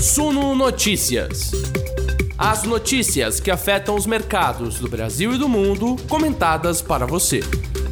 Suno Notícias. As notícias que afetam os mercados do Brasil e do mundo, comentadas para você.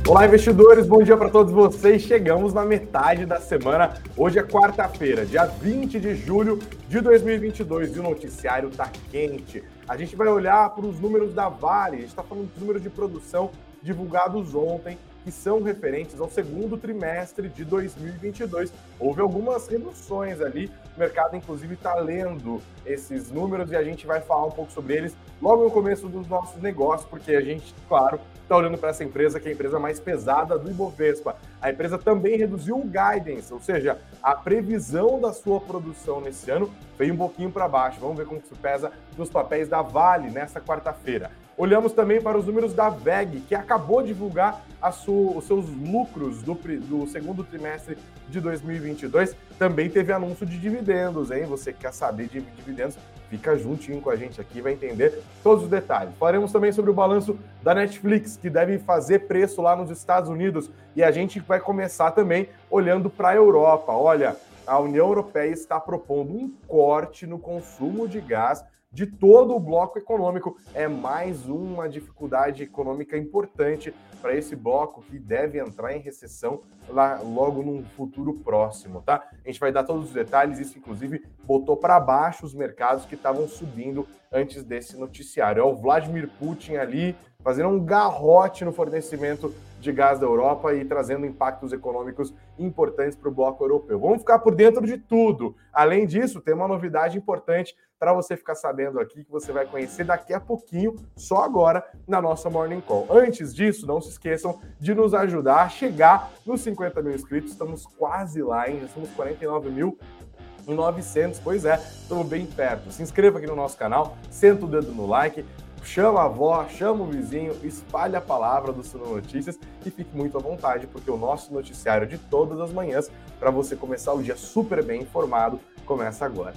Olá, investidores, bom dia para todos vocês. Chegamos na metade da semana. Hoje é quarta-feira, dia 20 de julho de 2022 e o noticiário está quente. A gente vai olhar para os números da Vale, a gente está falando dos números de produção divulgados ontem que são referentes ao segundo trimestre de 2022. Houve algumas reduções ali, o mercado inclusive está lendo esses números e a gente vai falar um pouco sobre eles logo no começo dos nossos negócios, porque a gente, claro, está olhando para essa empresa que é a empresa mais pesada do Ibovespa. A empresa também reduziu o guidance, ou seja, a previsão da sua produção nesse ano veio um pouquinho para baixo. Vamos ver como isso pesa nos papéis da Vale nesta quarta-feira. Olhamos também para os números da VEG, que acabou de divulgar os seus lucros do, do, segundo trimestre de 2022. Também teve anúncio de dividendos, hein? Você quer saber de dividendos? Fica juntinho com a gente aqui, vai entender todos os detalhes. Falaremos também sobre o balanço da Netflix, que deve fazer preço lá nos Estados Unidos. E a gente vai começar também olhando para a Europa. Olha, a União Europeia está propondo um corte no consumo de gás de todo o bloco econômico. É mais uma dificuldade econômica importante para esse bloco que deve entrar em recessão lá logo num futuro próximo, tá? A gente vai dar todos os detalhes, isso inclusive botou para baixo os mercados que estavam subindo antes desse noticiário. É o Vladimir Putin ali fazendo um garrote no fornecimento de gás da Europa e trazendo impactos econômicos importantes para o bloco europeu. Vamos ficar por dentro de tudo. Além disso, tem uma novidade importante para você ficar sabendo aqui que você vai conhecer daqui a pouquinho, só agora na nossa Morning Call. Antes disso, não se esqueçam de nos ajudar a chegar nos 50 mil inscritos. Estamos quase lá, hein? Já somos 49 mil 900, pois é, estamos bem perto. Se inscreva aqui no nosso canal, senta o dedo no like, chama a avó, chama o vizinho, espalhe a palavra do Suno Notícias e fique muito à vontade, porque o nosso noticiário de todas as manhãs, para você começar o dia super bem informado, começa agora.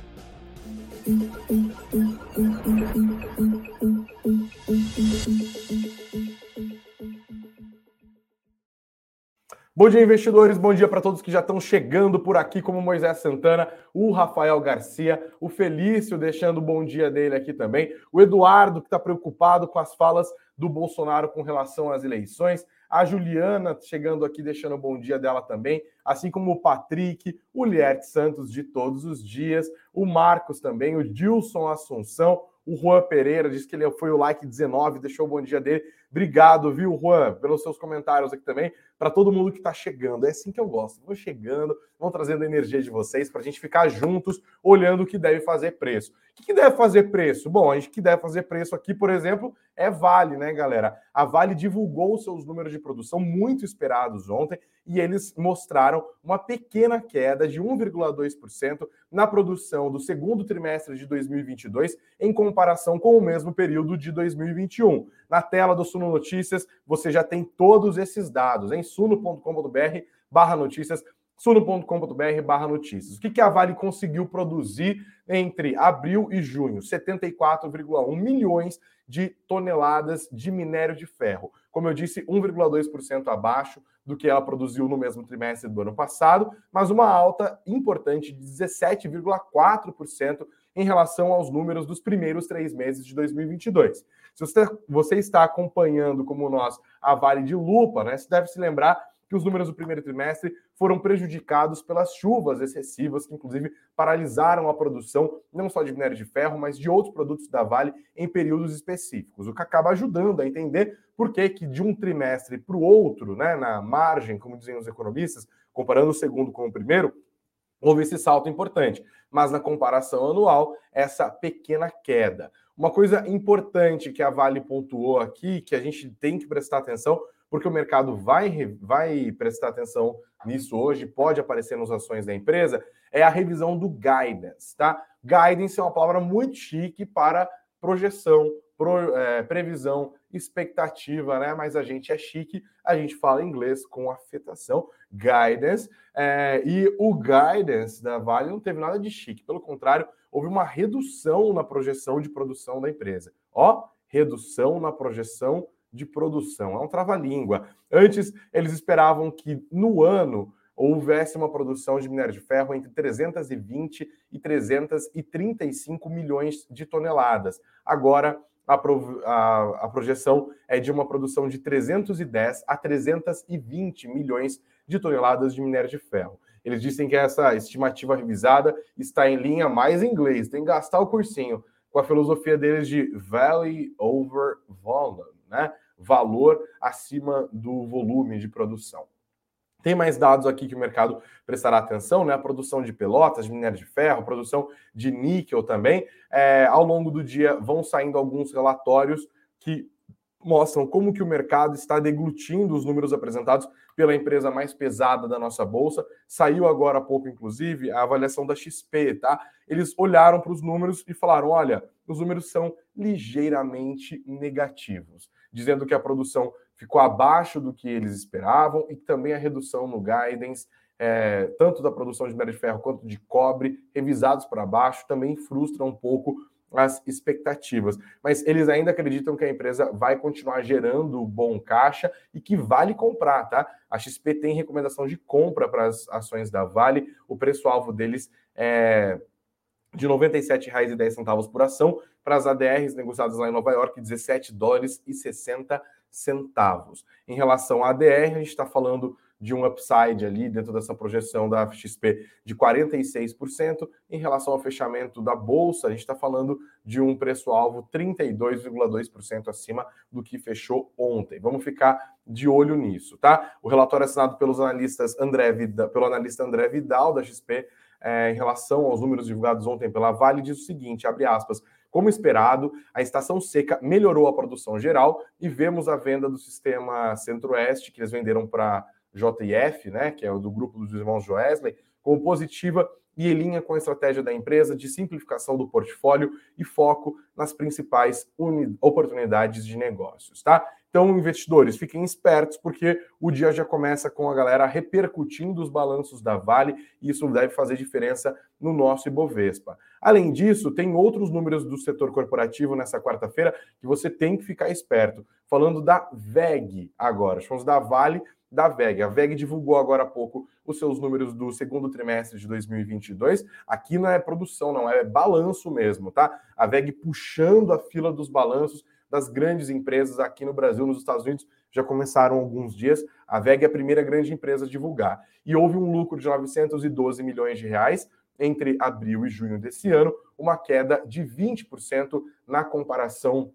Bom dia, investidores. Bom dia para todos que já estão chegando por aqui, como Moisés Santana, o Rafael Garcia, o Felício deixando o bom dia dele aqui também, o Eduardo, que está preocupado com as falas do Bolsonaro com relação às eleições, a Juliana chegando aqui deixando o bom dia dela também, assim como o Patrick, o Lierte Santos de todos os dias, o Marcos também, o Dilson Assunção, o Juan Pereira diz que ele foi o like 19, deixou o bom dia dele. Obrigado, viu, Juan, pelos seus comentários aqui também. Para todo mundo que está chegando. É assim que eu gosto. Vou chegando, vão trazendo a energia de vocês para a gente ficar juntos, olhando o que deve fazer preço. O que deve fazer preço? Bom, a gente que deve fazer preço aqui, por exemplo, é Vale, né, galera? A Vale divulgou seus números de produção muito esperados ontem e eles mostraram uma pequena queda de 1,2% na produção do segundo trimestre de 2022 em comparação com o mesmo período de 2021. Na tela do Suno Notícias, você já tem todos esses dados em suno.com.br/notícias suno.com.br barra notícias. O que, que a Vale conseguiu produzir entre abril e junho? 74,1 milhões de toneladas de minério de ferro. Como eu disse, 1,2% abaixo do que ela produziu no mesmo trimestre do ano passado, mas uma alta importante de 17,4% em relação aos números dos primeiros três meses de 2022. Se você, você está acompanhando, como nós, a Vale de Lupa, né, você deve se lembrar que os números do primeiro trimestre foram prejudicados pelas chuvas excessivas, que inclusive paralisaram a produção não só de minério de ferro, mas de outros produtos da Vale em períodos específicos, o que acaba ajudando a entender por que, que de um trimestre para o outro, né, na margem, como dizem os economistas, comparando o segundo com o primeiro, houve esse salto importante. Mas na comparação anual, essa pequena queda. Uma coisa importante que a Vale pontuou aqui, que a gente tem que prestar atenção, porque o mercado vai, vai prestar atenção nisso hoje, pode aparecer nas ações da empresa, é a revisão do guidance, tá? Guidance é uma palavra muito chique para projeção, pro, é, previsão, expectativa, né? Mas a gente é chique, a gente fala inglês com afetação, guidance, é, e o guidance da Vale não teve nada de chique, pelo contrário, houve uma redução na projeção de produção da empresa. Ó, redução na projeção de produção. É um trava-língua. Antes, eles esperavam que no ano houvesse uma produção de minério de ferro entre 320 e 335 milhões de toneladas. Agora, a, a, a, projeção é de uma produção de 310 a 320 milhões de toneladas de minério de ferro. Eles dizem que essa estimativa revisada está em linha mais em inglês, tem que gastar o cursinho, com a filosofia deles de value over volume, né? Valor acima do volume de produção. Tem mais dados aqui que o mercado prestará atenção, né? A produção de pelotas, de minério de ferro, produção de níquel também. É, ao longo do dia vão saindo alguns relatórios que mostram como que o mercado está deglutindo os números apresentados pela empresa mais pesada da nossa bolsa. Saiu agora há pouco, inclusive, a avaliação da XP, tá? Eles olharam para os números e falaram: olha, os números são ligeiramente negativos, dizendo que a produção ficou abaixo do que eles esperavam e também a redução no guidance, é, tanto da produção de minério de ferro quanto de cobre, revisados para baixo, também frustra um pouco as expectativas. Mas eles ainda acreditam que a empresa vai continuar gerando bom caixa e que vale comprar, tá? A XP tem recomendação de compra para as ações da Vale, o preço-alvo deles é de R$ 97,10 por ação, para as ADRs negociadas lá em Nova York, 17 dólares e 60 centavos. Em relação à ADR, a gente está falando de um upside ali dentro dessa projeção da XP de 46%. Em relação ao fechamento da bolsa, a gente está falando de um preço-alvo 32,2% acima do que fechou ontem. Vamos ficar de olho nisso, tá? O relatório assinado pelos analistas André Vidal, pelo analista André Vidal da XP é, em relação aos números divulgados ontem pela Vale diz o seguinte, abre aspas, como esperado, a estação seca melhorou a produção geral e vemos a venda do sistema Centro-Oeste, que eles venderam para JF, né, que é o do grupo dos irmãos Joesley, como positiva e em linha com a estratégia da empresa de simplificação do portfólio e foco nas principais oportunidades de negócios, tá? Então, investidores, fiquem espertos, porque o dia já começa com a galera repercutindo os balanços da Vale, e isso deve fazer diferença no nosso Ibovespa. Além disso, tem outros números do setor corporativo nessa quarta-feira que você tem que ficar esperto. Falando da VEG agora, chamamos da Vale, da VEG. A VEG divulgou agora há pouco os seus números do segundo trimestre de 2022. Aqui não é produção, não, é balanço mesmo, tá? A VEG puxando a fila dos balanços das grandes empresas aqui no Brasil, nos Estados Unidos, já começaram alguns dias. A VEG é a primeira grande empresa a divulgar. E houve um lucro de 912 milhões de reais entre abril e junho desse ano, uma queda de 20% na comparação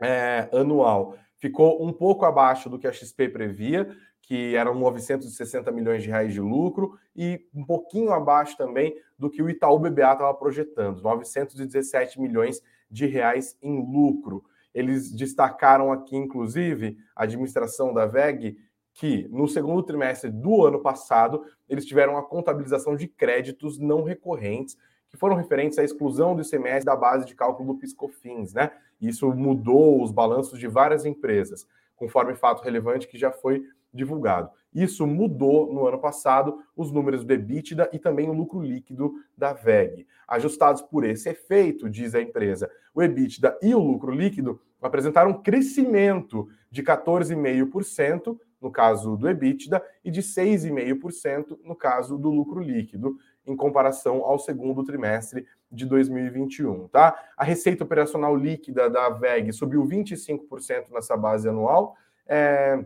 é, anual. Ficou um pouco abaixo do que a XP previa, que eram 960 milhões de reais de lucro, e um pouquinho abaixo também do que o Itaú BBA estava projetando, 917 milhões de reais em lucro. Eles destacaram aqui, inclusive, a administração da VEG, que no segundo trimestre do ano passado eles tiveram a contabilização de créditos não recorrentes que foram referentes à exclusão do ICMS da base de cálculo do PiscoFins, né? Isso mudou os balanços de várias empresas, conforme fato relevante que já foi divulgado. Isso mudou no ano passado os números do EBITDA e também o lucro líquido da VEG. Ajustados por esse efeito, diz a empresa, o EBITDA e o lucro líquido apresentaram um crescimento de 14,5% no caso do EBITDA e de 6,5% no caso do lucro líquido, em comparação ao segundo trimestre de 2021, tá? A receita operacional líquida da VEG subiu 25% nessa base anual. É,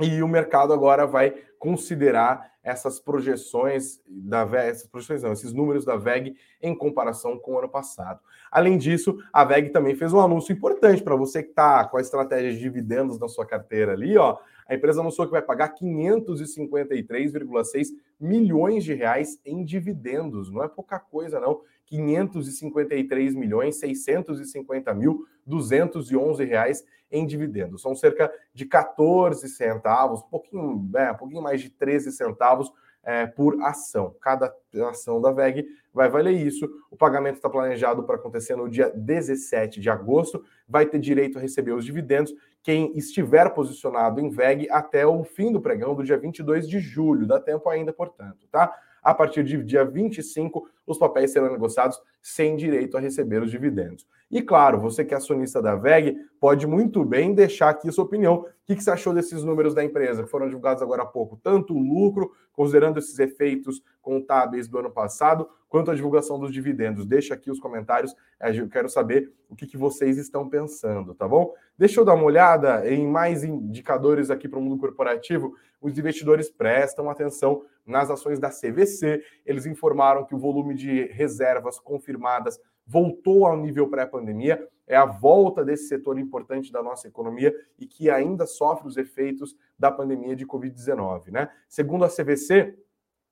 e o mercado agora vai considerar essas projeções da VEG, essas projeções não, esses números da VEG em comparação com o ano passado. Além disso, a VEG também fez um anúncio importante para você que está com a estratégia de dividendos na sua carteira ali, ó. A empresa anunciou que vai pagar 553,6 milhões de reais em dividendos. Não é pouca coisa, não. 553 milhões 650 mil 211 reais em dividendos. São cerca de 14 centavos, pouquinho, é, um pouquinho mais de 13 centavos é, por ação. Cada ação da VEG vai valer isso. O pagamento está planejado para acontecer no dia 17 de agosto. Vai ter direito a receber os dividendos quem estiver posicionado em VEG até o fim do pregão do dia 22 de julho. Dá tempo ainda, portanto, tá? A partir de dia 25, os papéis serão negociados sem direito a receber os dividendos. E claro, você que é acionista da VEG pode muito bem deixar aqui sua opinião. O que você achou desses números da empresa que foram divulgados agora há pouco? Tanto o lucro, considerando esses efeitos contábeis do ano passado, quanto a divulgação dos dividendos. Deixa aqui os comentários, é, eu quero saber o que vocês estão pensando, tá bom? Deixa eu dar uma olhada em mais indicadores aqui para o mundo corporativo. Os investidores prestam atenção nas ações da CVC. Eles informaram que o volume de reservas confirmadas voltou ao nível pré-pandemia, é a volta desse setor importante da nossa economia e que ainda sofre os efeitos da pandemia de Covid-19. Né? Segundo a CVC,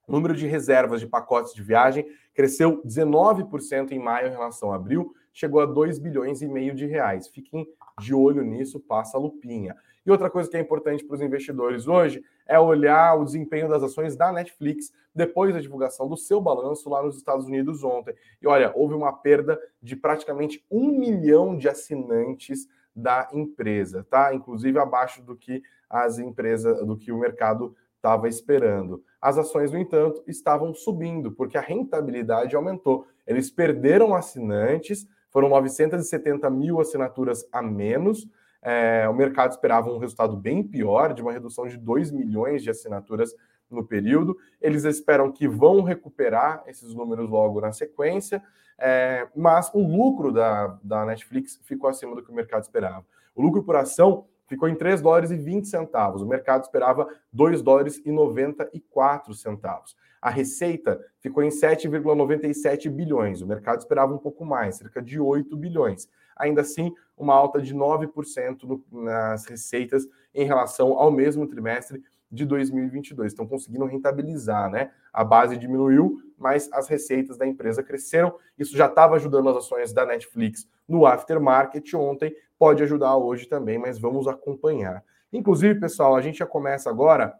o número de reservas de pacotes de viagem cresceu 19% em maio em relação a abril, chegou a 2 bilhões e meio de reais. Fiquem de olho nisso, passa a lupinha. E outra coisa que é importante para os investidores hoje é olhar o desempenho das ações da Netflix depois da divulgação do seu balanço lá nos Estados Unidos ontem. E olha, houve uma perda de praticamente um milhão de assinantes da empresa, tá? Inclusive abaixo do que as empresas, do que o mercado estava esperando. As ações, no entanto, estavam subindo, porque a rentabilidade aumentou. Eles perderam assinantes, foram 970 mil assinaturas a menos, é, o mercado esperava um resultado bem pior, de uma redução de 2 milhões de assinaturas no período. Eles esperam que vão recuperar esses números logo na sequência, é, mas o lucro da, da Netflix ficou acima do que o mercado esperava. O lucro por ação ficou em 3 dólares e 20 centavos. O mercado esperava 2 dólares e 94 centavos. A receita ficou em 7,97 bilhões. O mercado esperava um pouco mais, cerca de 8 bilhões ainda assim uma alta de 9% no, nas receitas em relação ao mesmo trimestre de 2022. Estão conseguindo rentabilizar, né? A base diminuiu, mas as receitas da empresa cresceram. Isso já estava ajudando as ações da Netflix no aftermarket ontem, pode ajudar hoje também, mas vamos acompanhar. Inclusive, pessoal, a gente já começa agora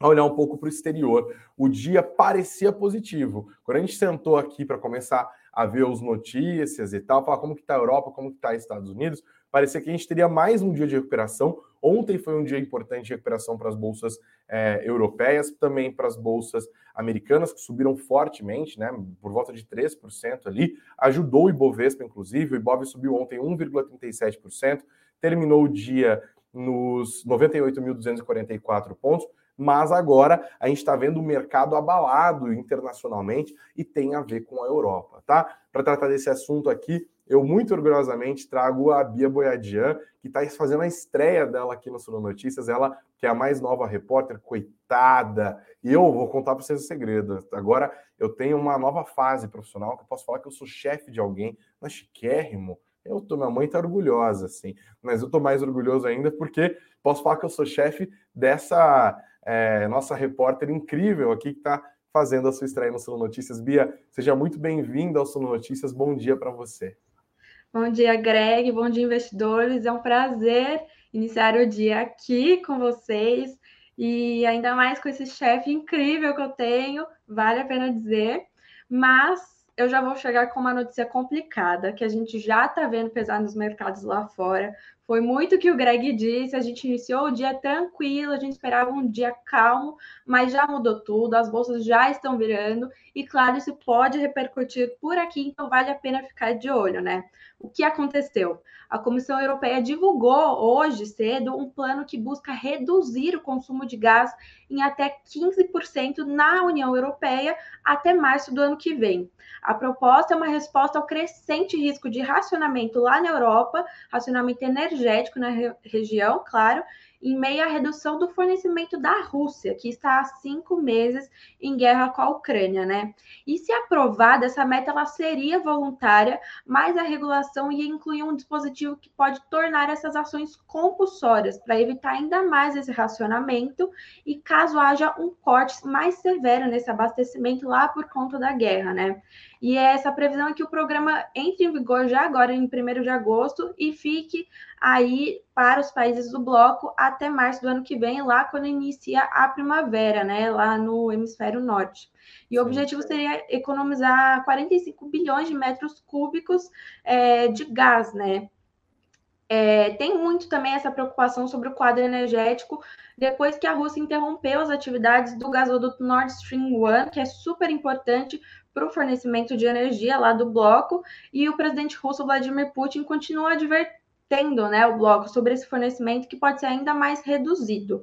a olhar um pouco para o exterior. O dia parecia positivo. Quando a gente sentou aqui para começar a ver as notícias e tal, falar como que está a Europa, como que está os Estados Unidos, parecia que a gente teria mais um dia de recuperação. Ontem foi um dia importante de recuperação para as bolsas é, europeias, também para as bolsas americanas, que subiram fortemente, né, por volta de 3% ali, ajudou o Ibovespa, inclusive, o Ibov subiu ontem 1,37%, terminou o dia nos 98.244 pontos, mas agora a gente está vendo o mercado abalado internacionalmente e tem a ver com a Europa, tá? Para tratar desse assunto aqui, eu muito orgulhosamente trago a Bia Boiadian, que está fazendo a estreia dela aqui no Sul Notícias, ela que é a mais nova repórter, coitada. E eu vou contar para vocês o segredo. Agora eu tenho uma nova fase profissional que eu posso falar que eu sou chefe de alguém, mas chiquérrimo. Eu tô, minha mãe tá orgulhosa, assim, mas eu tô mais orgulhoso ainda porque posso falar que eu sou chefe dessa é, nossa repórter incrível aqui que está fazendo a sua estreia no Suno Notícias. Bia, seja muito bem-vinda ao Suno Notícias. Bom dia para você. Bom dia, Greg. Bom dia, investidores. É um prazer iniciar o dia aqui com vocês e ainda mais com esse chefe incrível que eu tenho, vale a pena dizer. Mas eu já vou chegar com uma notícia complicada que a gente já está vendo pesar nos mercados lá fora. Foi muito que o Greg disse. A gente iniciou o dia tranquilo, a gente esperava um dia calmo, mas já mudou tudo, as bolsas já estão virando, e claro, isso pode repercutir por aqui, então vale a pena ficar de olho, né? O que aconteceu? A Comissão Europeia divulgou hoje cedo um plano que busca reduzir o consumo de gás em até 15% na União Europeia até março do ano que vem. A proposta é uma resposta ao crescente risco de racionamento lá na Europa, racionamento energético na re região, claro, em meio à redução do fornecimento da Rússia, que está há cinco meses em guerra com a Ucrânia, né? E se aprovada, essa meta ela seria voluntária, mas a regulação ia incluir um dispositivo que pode tornar essas ações compulsórias para evitar ainda mais esse racionamento e caso haja um corte mais severo nesse abastecimento lá por conta da guerra, né? E essa previsão é que o programa entre em vigor já agora, em 1 de agosto, e fique aí para os países do bloco até março do ano que vem, lá quando inicia a primavera, né? Lá no hemisfério norte. E o objetivo seria economizar 45 bilhões de metros cúbicos é, de gás, né? É, tem muito também essa preocupação sobre o quadro energético depois que a Rússia interrompeu as atividades do gasoduto Nord Stream 1, que é super importante para o fornecimento de energia lá do bloco, e o presidente russo Vladimir Putin continua advertendo né, o bloco sobre esse fornecimento que pode ser ainda mais reduzido.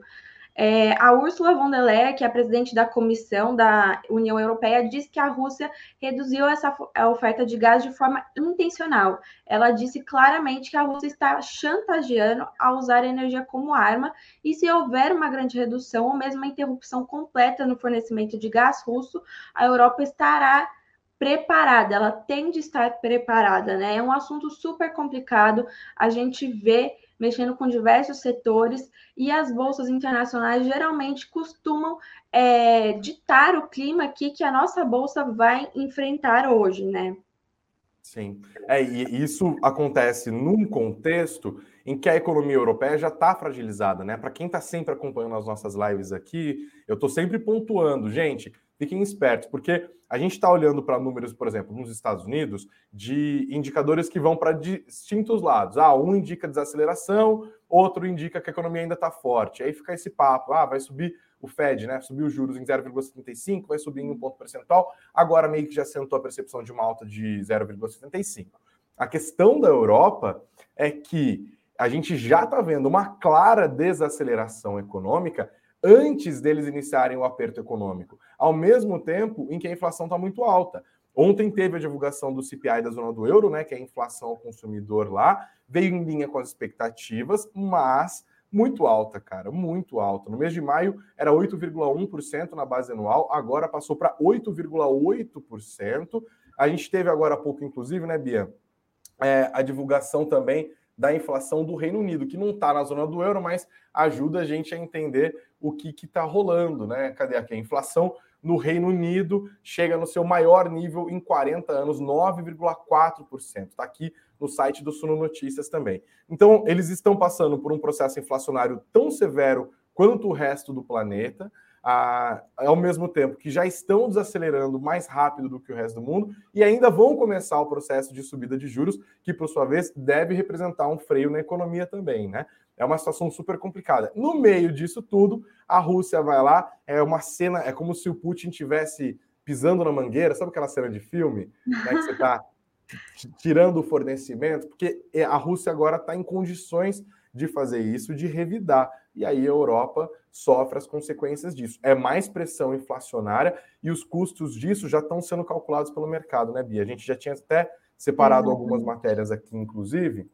É, a Ursula von der Leyen, que é a presidente da Comissão da União Europeia, disse que a Rússia reduziu essa oferta de gás de forma intencional. Ela disse claramente que a Rússia está chantageando a usar a energia como arma e se houver uma grande redução ou mesmo uma interrupção completa no fornecimento de gás russo, a Europa estará preparada, ela tem de estar preparada, né? É um assunto super complicado. A gente vê mexendo com diversos setores, e as bolsas internacionais geralmente costumam é, ditar o clima aqui que a nossa bolsa vai enfrentar hoje, né? Sim, é, e isso acontece num contexto em que a economia europeia já está fragilizada, né? Para quem está sempre acompanhando as nossas lives aqui, eu estou sempre pontuando, gente, fiquem espertos, porque a gente está olhando para números, por exemplo, nos Estados Unidos, de indicadores que vão para distintos lados. Ah, um indica desaceleração, outro indica que a economia ainda está forte. Aí fica esse papo, ah, vai subir o Fed, né? Subiu os juros em 0,75, vai subir em um ponto percentual. Agora meio que já sentou a percepção de uma alta de 0,75. A questão da Europa é que a gente já está vendo uma clara desaceleração econômica antes deles iniciarem o aperto econômico, ao mesmo tempo em que a inflação está muito alta. Ontem teve a divulgação do CPI da zona do euro, né, que é a inflação ao consumidor lá, veio em linha com as expectativas, mas muito alta, cara, muito alta. No mês de maio era 8,1% na base anual, agora passou para 8,8%. A gente teve agora há pouco, inclusive, né, Bia, é, a divulgação também da inflação do Reino Unido, que não está na zona do euro, mas ajuda a gente a entender o que está rolando, né? Cadê aqui? A inflação no Reino Unido chega no seu maior nível em 40 anos, 9,4%. Está aqui no site do Suno Notícias também. Então, eles estão passando por um processo inflacionário tão severo quanto o resto do planeta ao mesmo tempo que já estão desacelerando mais rápido do que o resto do mundo e ainda vão começar o processo de subida de juros, que por sua vez deve representar um freio na economia também, né? É uma situação super complicada. No meio disso tudo, a Rússia vai lá, é uma cena, é como se o Putin tivesse pisando na mangueira, sabe aquela cena de filme, né, que você está tirando o fornecimento, porque é, a Rússia agora está em condições de fazer isso, de revidar. E aí a Europa sofre as consequências disso. É mais pressão inflacionária e os custos disso já estão sendo calculados pelo mercado, né, Bia? A gente já tinha até separado algumas matérias aqui, inclusive.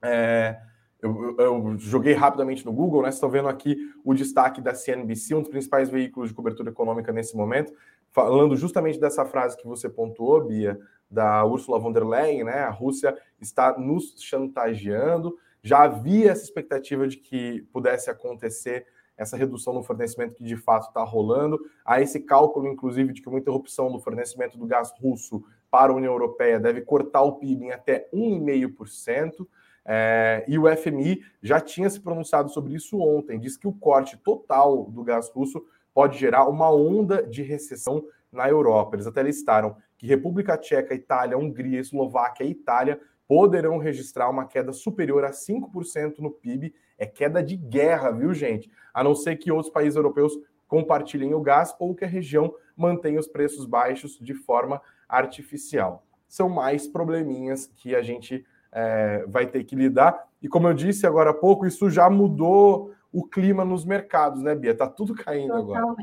É, eu, eu, joguei rapidamente no Google, né? Estão vendo aqui o destaque da CNBC, um dos principais veículos de cobertura econômica nesse momento, falando justamente dessa frase que você pontuou, Bia, da Ursula von der Leyen, né? A Rússia está nos chantageando. Já havia essa expectativa de que pudesse acontecer essa redução no fornecimento que de fato está rolando. Há esse cálculo, inclusive, de que uma interrupção do fornecimento do gás russo para a União Europeia deve cortar o PIB em até 1,5%. É, e o FMI já tinha se pronunciado sobre isso ontem, diz que o corte total do gás russo pode gerar uma onda de recessão na Europa. Eles até listaram que República Tcheca, Itália, Hungria, Eslováquia e Itália poderão registrar uma queda superior a 5% no PIB. É queda de guerra, viu, gente? A não ser que outros países europeus compartilhem o gás ou que a região mantenha os preços baixos de forma artificial. São mais probleminhas que a gente é, vai ter que lidar. E como eu disse agora há pouco, isso já mudou o clima nos mercados, né, Bia? Tá tudo caindo Totalmente. agora.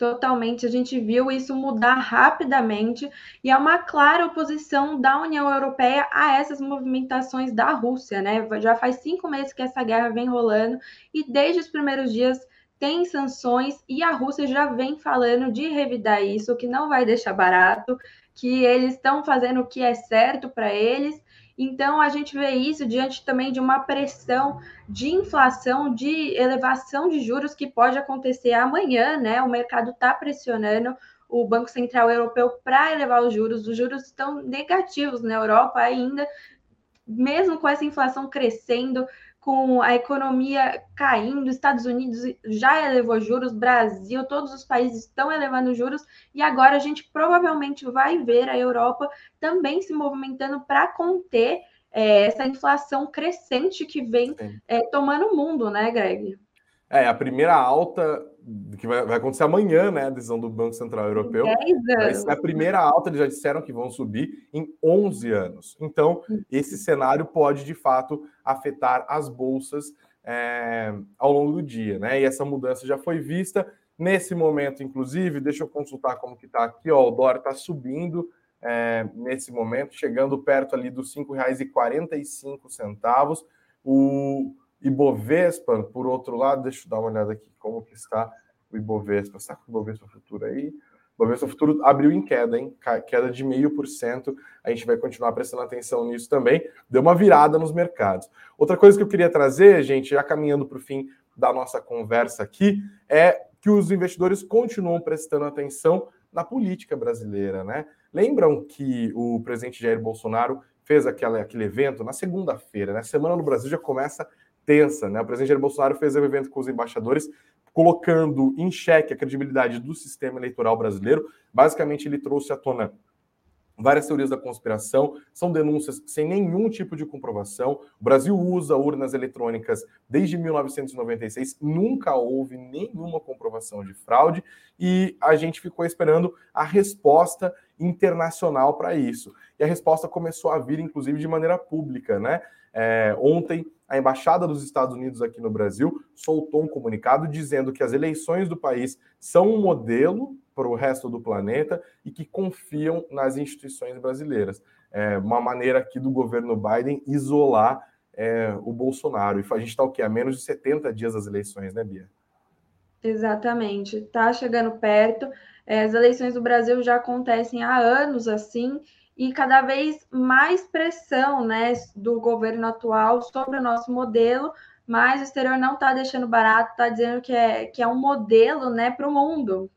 Totalmente, a gente viu isso mudar rapidamente e é uma clara oposição da União Europeia a essas movimentações da Rússia, né? Já faz cinco meses que essa guerra vem rolando e desde os primeiros dias tem sanções e a Rússia já vem falando de revidar isso, que não vai deixar barato, que eles estão fazendo o que é certo para eles então, a gente vê isso diante também de uma pressão de inflação, de elevação de juros que pode acontecer amanhã, né? O mercado está pressionando o Banco Central Europeu para elevar os juros. Os juros estão negativos na Europa ainda, mesmo com essa inflação crescendo, com a economia caindo, Estados Unidos já elevou juros, Brasil, todos os países estão elevando juros, e agora a gente provavelmente vai ver a Europa também se movimentando para conter é, essa inflação crescente que vem é, tomando o mundo, né, Greg? É, a primeira alta que vai, vai, acontecer amanhã, né? A decisão do Banco Central Europeu. 10 a primeira alta, eles já disseram que vão subir em 11 anos. Então, esse cenário pode, de fato, afetar as bolsas é, ao longo do dia, né? E essa mudança já foi vista. Nesse momento, inclusive, deixa eu consultar como que está aqui, ó, o dólar está subindo é, nesse momento, chegando perto ali dos R$ 5,45. O Ibovespa, por outro lado, deixa eu dar uma olhada aqui como que está o Ibovespa. Está com o Ibovespa Futuro aí? O Ibovespa Futuro abriu em queda, hein? Queda de meio por cento. A gente vai continuar prestando atenção nisso também. Deu uma virada nos mercados. Outra coisa que eu queria trazer, gente, já caminhando para o fim da nossa conversa aqui, é que os investidores continuam prestando atenção na política brasileira, né? Lembram que o presidente Jair Bolsonaro fez aquela, aquele evento na segunda-feira, né? Semana no Brasil já começa tensa, né? O presidente Jair Bolsonaro fez um evento com os embaixadores, colocando em xeque a credibilidade do sistema eleitoral brasileiro. Basicamente, ele trouxe à tona várias teorias da conspiração, são denúncias sem nenhum tipo de comprovação. O Brasil usa urnas eletrônicas desde 1996, nunca houve nenhuma comprovação de fraude e a gente ficou esperando a resposta internacional para isso. E a resposta começou a vir, inclusive, de maneira pública, né? É, ontem, a Embaixada dos Estados Unidos aqui no Brasil soltou um comunicado dizendo que as eleições do país são um modelo para o resto do planeta e que confiam nas instituições brasileiras. É uma maneira aqui do governo Biden isolar é, o Bolsonaro. E a gente está o quê? A menos de 70 dias das eleições, né, Bia? Exatamente. Está chegando perto. É, as eleições do Brasil já acontecem há anos assim, e cada vez mais pressão né, do governo atual sobre o nosso modelo, mas o exterior não está deixando barato, está dizendo que é, que é um modelo né, para o mundo.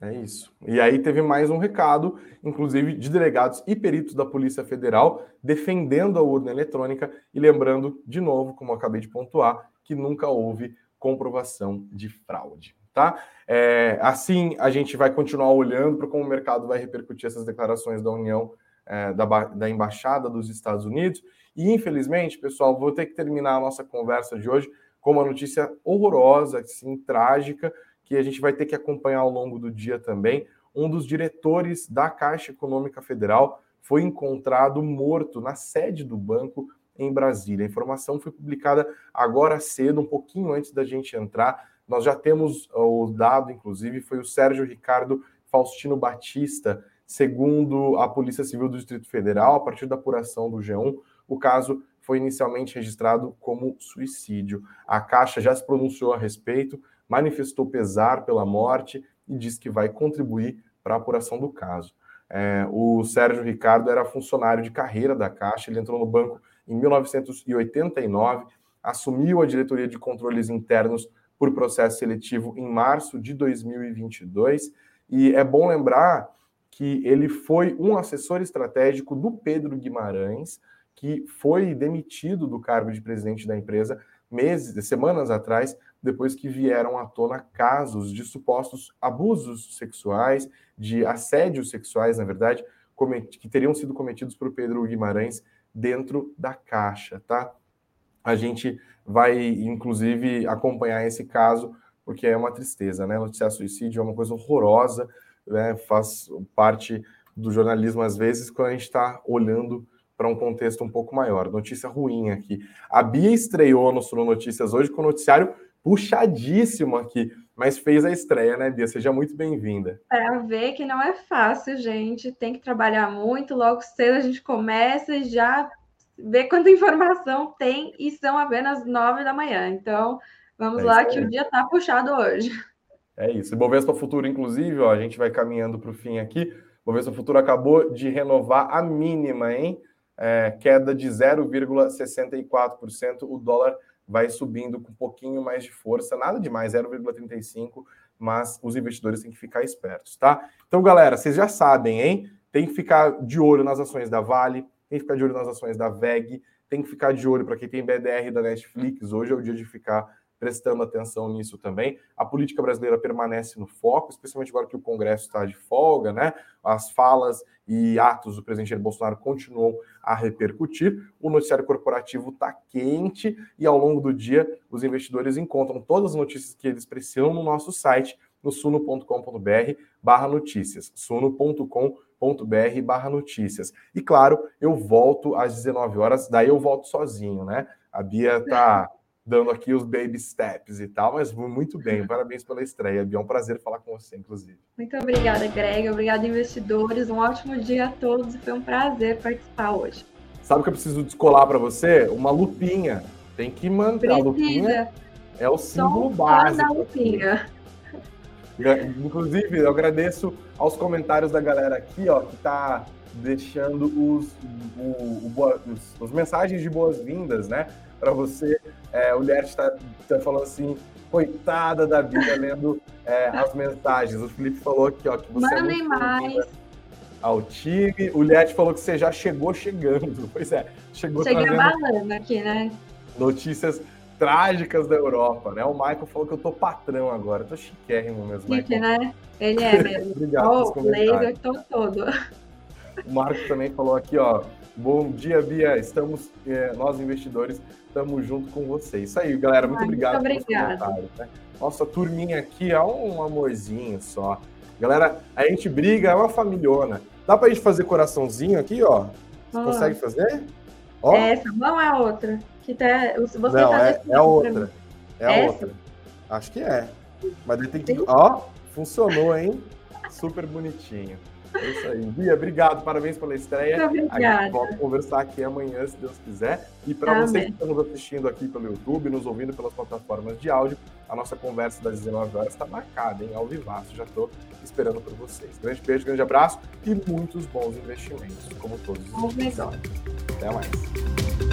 É isso. E aí teve mais um recado, inclusive de delegados e peritos da Polícia Federal defendendo a urna eletrônica e lembrando, de novo, como acabei de pontuar, que nunca houve comprovação de fraude. Tá? É, assim, a gente vai continuar olhando para como o mercado vai repercutir essas declarações da União, é, da, da Embaixada dos Estados Unidos. E, infelizmente, pessoal, vou ter que terminar a nossa conversa de hoje com uma notícia horrorosa, assim, trágica, que a gente vai ter que acompanhar ao longo do dia também. Um dos diretores da Caixa Econômica Federal foi encontrado morto na sede do banco em Brasília. A informação foi publicada agora cedo, um pouquinho antes da gente entrar. Nós já temos o dado, inclusive, foi o Sérgio Ricardo Faustino Batista, segundo a Polícia Civil do Distrito Federal, a partir da apuração do G1, o caso foi inicialmente registrado como suicídio. A Caixa já se pronunciou a respeito, manifestou pesar pela morte e disse que vai contribuir para a apuração do caso. É, o Sérgio Ricardo era funcionário de carreira da Caixa, ele entrou no banco em 1989, assumiu a diretoria de controles internos por processo seletivo em março de 2022, e é bom lembrar que ele foi um assessor estratégico do Pedro Guimarães, que foi demitido do cargo de presidente da empresa meses, semanas atrás, depois que vieram à tona casos de supostos abusos sexuais, de assédios sexuais, na verdade, que teriam sido cometidos por Pedro Guimarães dentro da caixa, tá? A gente vai, inclusive, acompanhar esse caso, porque é uma tristeza, né? Noticiar suicídio é uma coisa horrorosa, né? Faz parte do jornalismo, às vezes, quando a gente está olhando para um contexto um pouco maior. Notícia ruim aqui. A Bia estreou no Sul Notícias hoje com o noticiário puxadíssimo aqui, mas fez a estreia, né, Bia? Seja muito bem-vinda. Para ver que não é fácil, gente. Tem que trabalhar muito. Logo cedo a gente começa e já vê quanta informação tem e são apenas nove da manhã. Então, vamos é lá que o dia está puxado hoje. É isso. E Bovespa Futuro, inclusive, ó, a gente vai caminhando para o fim aqui. Bovespa Futuro acabou de renovar a mínima, hein? É, queda de 0,64%. O dólar vai subindo com um pouquinho mais de força, nada demais, 0,35%, mas os investidores têm que ficar espertos, tá? Então, galera, vocês já sabem, hein? Tem que ficar de olho nas ações da Vale, tem que ficar de olho nas ações da VEG, tem que ficar de olho para quem tem BDR da Netflix. Hoje é o dia de ficar prestando atenção nisso também. A política brasileira permanece no foco, especialmente agora que o Congresso está de folga, né? As falas e atos do presidente Jair Bolsonaro continuam a repercutir. O noticiário corporativo está quente e ao longo do dia os investidores encontram todas as notícias que eles precisam no nosso site, no suno.com.br barra notícias, suno.com.br barra notícias. E claro, eu volto às 19 horas, daí eu volto sozinho, né? A Bia tá dando aqui os baby steps e tal, mas muito bem. Parabéns pela estreia, Bia. É um prazer falar com você, inclusive. Muito obrigada, Greg. Obrigada, investidores. Um ótimo dia a todos. Foi um prazer participar hoje. Sabe que eu preciso descolar para você? Uma lupinha. Tem que manter Precisa. a lupinha. É o símbolo básico. Da lupinha. Inclusive, eu agradeço aos comentários da galera aqui, ó, que tá deixando os, o, o, os, os mensagens de boas-vindas, né? para você. É, o Liette está tá falando assim, coitada da Bia lendo é, as mensagens. O Felipe falou aqui, ó, que você Mandem é mais. Ao time. O Liette falou que você já chegou chegando. Pois é, chegou Cheguei trazendo aqui, né? Notícias trágicas da Europa, né? O Michael falou que eu tô patrão agora. Eu tô chiquérrimo mesmo, Chique, né? Ele é mesmo. Obrigado oh, laser, tô todo. O Marco também falou aqui, ó. Bom dia, Bia. Estamos, é, nós investidores, estamos junto com você. Isso aí, galera. Muito Ai, obrigado muito obrigado. Né? Nossa, turminha aqui é um amorzinho só. Galera, a gente briga, é uma familhona. Dá pra gente fazer coraçãozinho aqui, ó? Você oh. consegue fazer? Ó. Essa mão é a outra. Que tá, você Não, tá é, é a outra. É a Essa? outra. Acho que é. Mas tem que. Ó, funcionou, hein? Super bonitinho. É isso aí. Bia, obrigado, parabéns pela estreia. Obrigada. A gente volta a conversar aqui amanhã, se Deus quiser. E para vocês que estão nos assistindo aqui pelo YouTube, nos ouvindo pelas plataformas de áudio, a nossa conversa das 19 horas está marcada, em ao vivaço. Já estou esperando por vocês. Grande beijo, grande abraço e muitos bons investimentos, como todos os Bom Até mais.